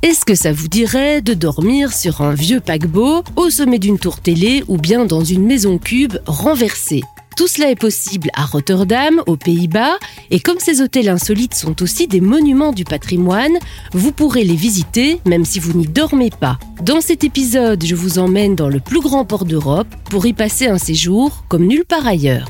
Est-ce que ça vous dirait de dormir sur un vieux paquebot, au sommet d'une tour télé ou bien dans une maison cube renversée? Tout cela est possible à Rotterdam, aux Pays-Bas, et comme ces hôtels insolites sont aussi des monuments du patrimoine, vous pourrez les visiter même si vous n'y dormez pas. Dans cet épisode, je vous emmène dans le plus grand port d'Europe pour y passer un séjour comme nulle part ailleurs.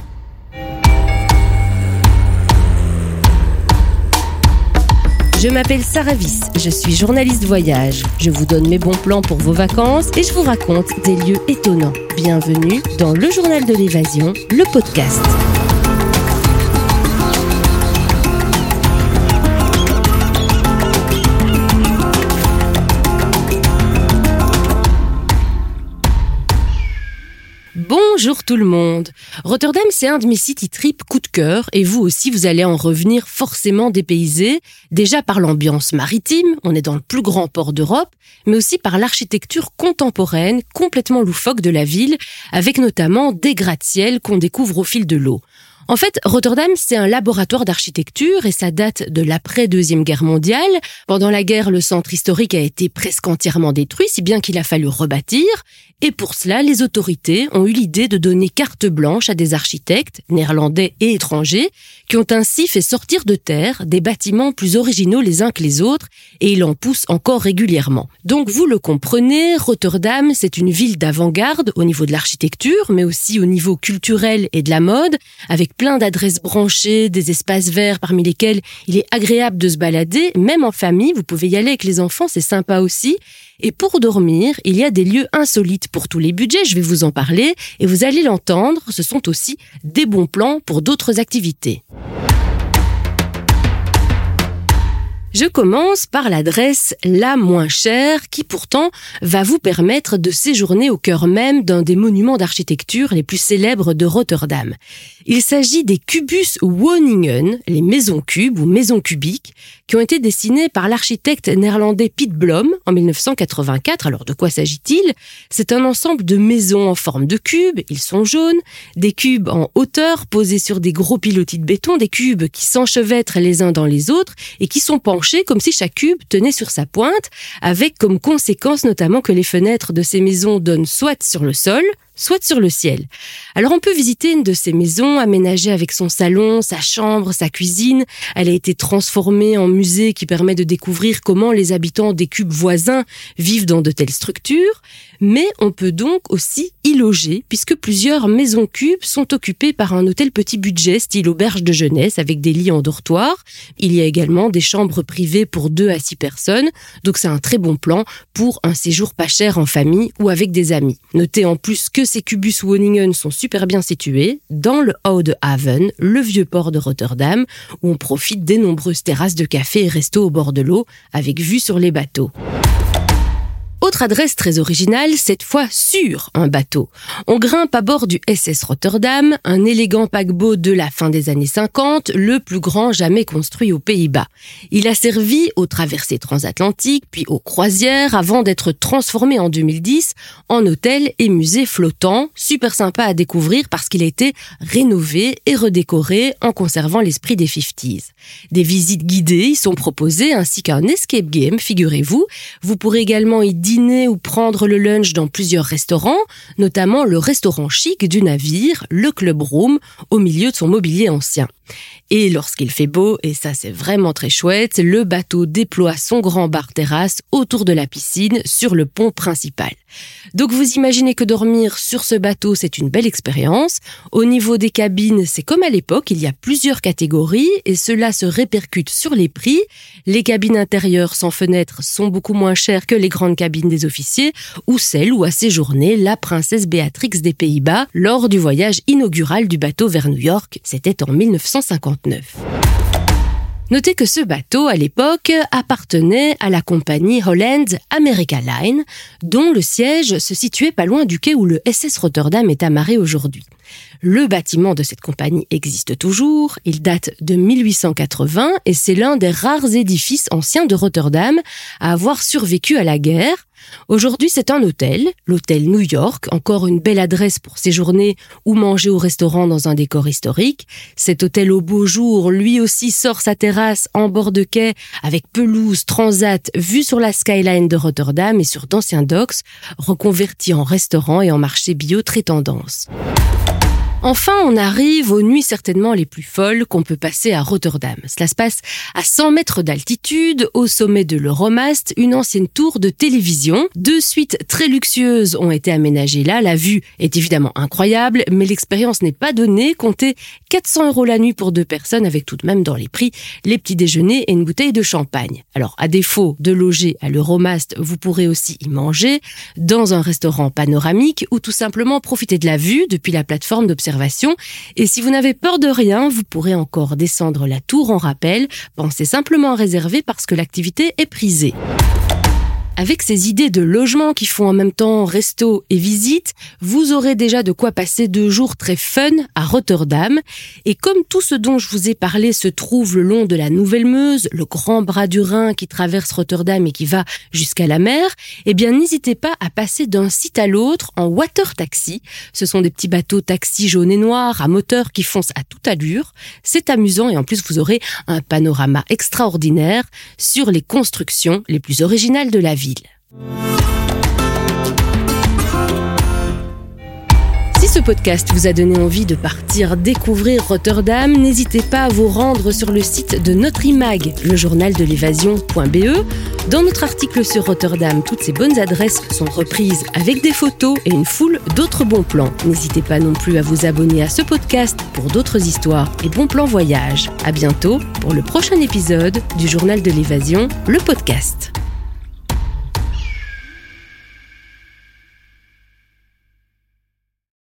Je m'appelle Sarah Viss, je suis journaliste voyage. Je vous donne mes bons plans pour vos vacances et je vous raconte des lieux étonnants. Bienvenue dans le journal de l'évasion, le podcast. Bonjour tout le monde. Rotterdam, c'est un de mes city trips coup de cœur et vous aussi, vous allez en revenir forcément dépaysé, déjà par l'ambiance maritime, on est dans le plus grand port d'Europe, mais aussi par l'architecture contemporaine complètement loufoque de la ville, avec notamment des gratte-ciels qu'on découvre au fil de l'eau. En fait, Rotterdam, c'est un laboratoire d'architecture et ça date de l'après-deuxième guerre mondiale. Pendant la guerre, le centre historique a été presque entièrement détruit, si bien qu'il a fallu rebâtir. Et pour cela, les autorités ont eu l'idée de donner carte blanche à des architectes, néerlandais et étrangers, qui ont ainsi fait sortir de terre des bâtiments plus originaux les uns que les autres, et il en pousse encore régulièrement. Donc vous le comprenez, Rotterdam, c'est une ville d'avant-garde au niveau de l'architecture, mais aussi au niveau culturel et de la mode, avec plein d'adresses branchées, des espaces verts parmi lesquels il est agréable de se balader, même en famille, vous pouvez y aller avec les enfants, c'est sympa aussi, et pour dormir, il y a des lieux insolites pour tous les budgets, je vais vous en parler, et vous allez l'entendre, ce sont aussi des bons plans pour d'autres activités. Je commence par l'adresse la moins chère qui pourtant va vous permettre de séjourner au cœur même d'un des monuments d'architecture les plus célèbres de Rotterdam. Il s'agit des Cubus Woningen, les maisons cubes ou maisons cubiques, qui ont été dessinées par l'architecte néerlandais Piet Blom en 1984. Alors de quoi s'agit-il? C'est un ensemble de maisons en forme de cubes, ils sont jaunes, des cubes en hauteur posés sur des gros pilotis de béton, des cubes qui s'enchevêtrent les uns dans les autres et qui sont comme si chaque cube tenait sur sa pointe, avec comme conséquence notamment que les fenêtres de ces maisons donnent soit sur le sol, soit sur le ciel. Alors on peut visiter une de ces maisons aménagée avec son salon, sa chambre, sa cuisine. Elle a été transformée en musée qui permet de découvrir comment les habitants des cubes voisins vivent dans de telles structures. Mais on peut donc aussi y loger puisque plusieurs maisons cubes sont occupées par un hôtel petit budget style auberge de jeunesse avec des lits en dortoir. Il y a également des chambres privées pour deux à six personnes. Donc c'est un très bon plan pour un séjour pas cher en famille ou avec des amis. Notez en plus que ces Cubus Woningen sont super bien situés dans le Oude Haven, le vieux port de Rotterdam, où on profite des nombreuses terrasses de café et restos au bord de l'eau avec vue sur les bateaux. Adresse très originale, cette fois sur un bateau. On grimpe à bord du SS Rotterdam, un élégant paquebot de la fin des années 50, le plus grand jamais construit aux Pays-Bas. Il a servi aux traversées transatlantiques, puis aux croisières, avant d'être transformé en 2010 en hôtel et musée flottant, super sympa à découvrir parce qu'il a été rénové et redécoré en conservant l'esprit des 50s. Des visites guidées y sont proposées ainsi qu'un escape game, figurez-vous. Vous pourrez également y dîner ou prendre le lunch dans plusieurs restaurants, notamment le restaurant chic du navire, le Club Room, au milieu de son mobilier ancien. Et lorsqu'il fait beau, et ça c'est vraiment très chouette, le bateau déploie son grand bar terrasse autour de la piscine sur le pont principal. Donc vous imaginez que dormir sur ce bateau, c'est une belle expérience. Au niveau des cabines, c'est comme à l'époque, il y a plusieurs catégories et cela se répercute sur les prix. Les cabines intérieures sans fenêtre sont beaucoup moins chères que les grandes cabines des officiers ou celles où a séjourné la princesse Béatrix des Pays-Bas lors du voyage inaugural du bateau vers New York. C'était en 1950. Notez que ce bateau, à l'époque, appartenait à la compagnie Holland America Line, dont le siège se situait pas loin du quai où le SS Rotterdam est amarré aujourd'hui. Le bâtiment de cette compagnie existe toujours, il date de 1880 et c'est l'un des rares édifices anciens de Rotterdam à avoir survécu à la guerre. Aujourd'hui, c'est un hôtel, l'hôtel New York, encore une belle adresse pour séjourner ou manger au restaurant dans un décor historique. Cet hôtel au beau jour, lui aussi sort sa terrasse en bord de quai avec pelouse, transat, vue sur la skyline de Rotterdam et sur d'anciens docks, reconvertis en restaurant et en marché bio très tendance. Enfin, on arrive aux nuits certainement les plus folles qu'on peut passer à Rotterdam. Cela se passe à 100 mètres d'altitude, au sommet de l'Euromast, une ancienne tour de télévision. Deux suites très luxueuses ont été aménagées là. La vue est évidemment incroyable, mais l'expérience n'est pas donnée. Comptez 400 euros la nuit pour deux personnes, avec tout de même dans les prix les petits déjeuners et une bouteille de champagne. Alors, à défaut de loger à l'Euromast, vous pourrez aussi y manger dans un restaurant panoramique ou tout simplement profiter de la vue depuis la plateforme d'observation et si vous n'avez peur de rien, vous pourrez encore descendre la tour en rappel. Pensez simplement à réserver parce que l'activité est prisée. Avec ces idées de logement qui font en même temps resto et visite, vous aurez déjà de quoi passer deux jours très fun à Rotterdam. Et comme tout ce dont je vous ai parlé se trouve le long de la Nouvelle Meuse, le grand bras du Rhin qui traverse Rotterdam et qui va jusqu'à la mer, eh bien n'hésitez pas à passer d'un site à l'autre en water taxi. Ce sont des petits bateaux taxi jaunes et noirs à moteur qui foncent à toute allure. C'est amusant et en plus vous aurez un panorama extraordinaire sur les constructions les plus originales de la Si ce podcast vous a donné envie de partir découvrir Rotterdam, n'hésitez pas à vous rendre sur le site de notre imag, le journal de l'évasion.be. Dans notre article sur Rotterdam, toutes ces bonnes adresses sont reprises avec des photos et une foule d'autres bons plans. N'hésitez pas non plus à vous abonner à ce podcast pour d'autres histoires et bons plans voyage. À bientôt pour le prochain épisode du journal de l'évasion, le podcast.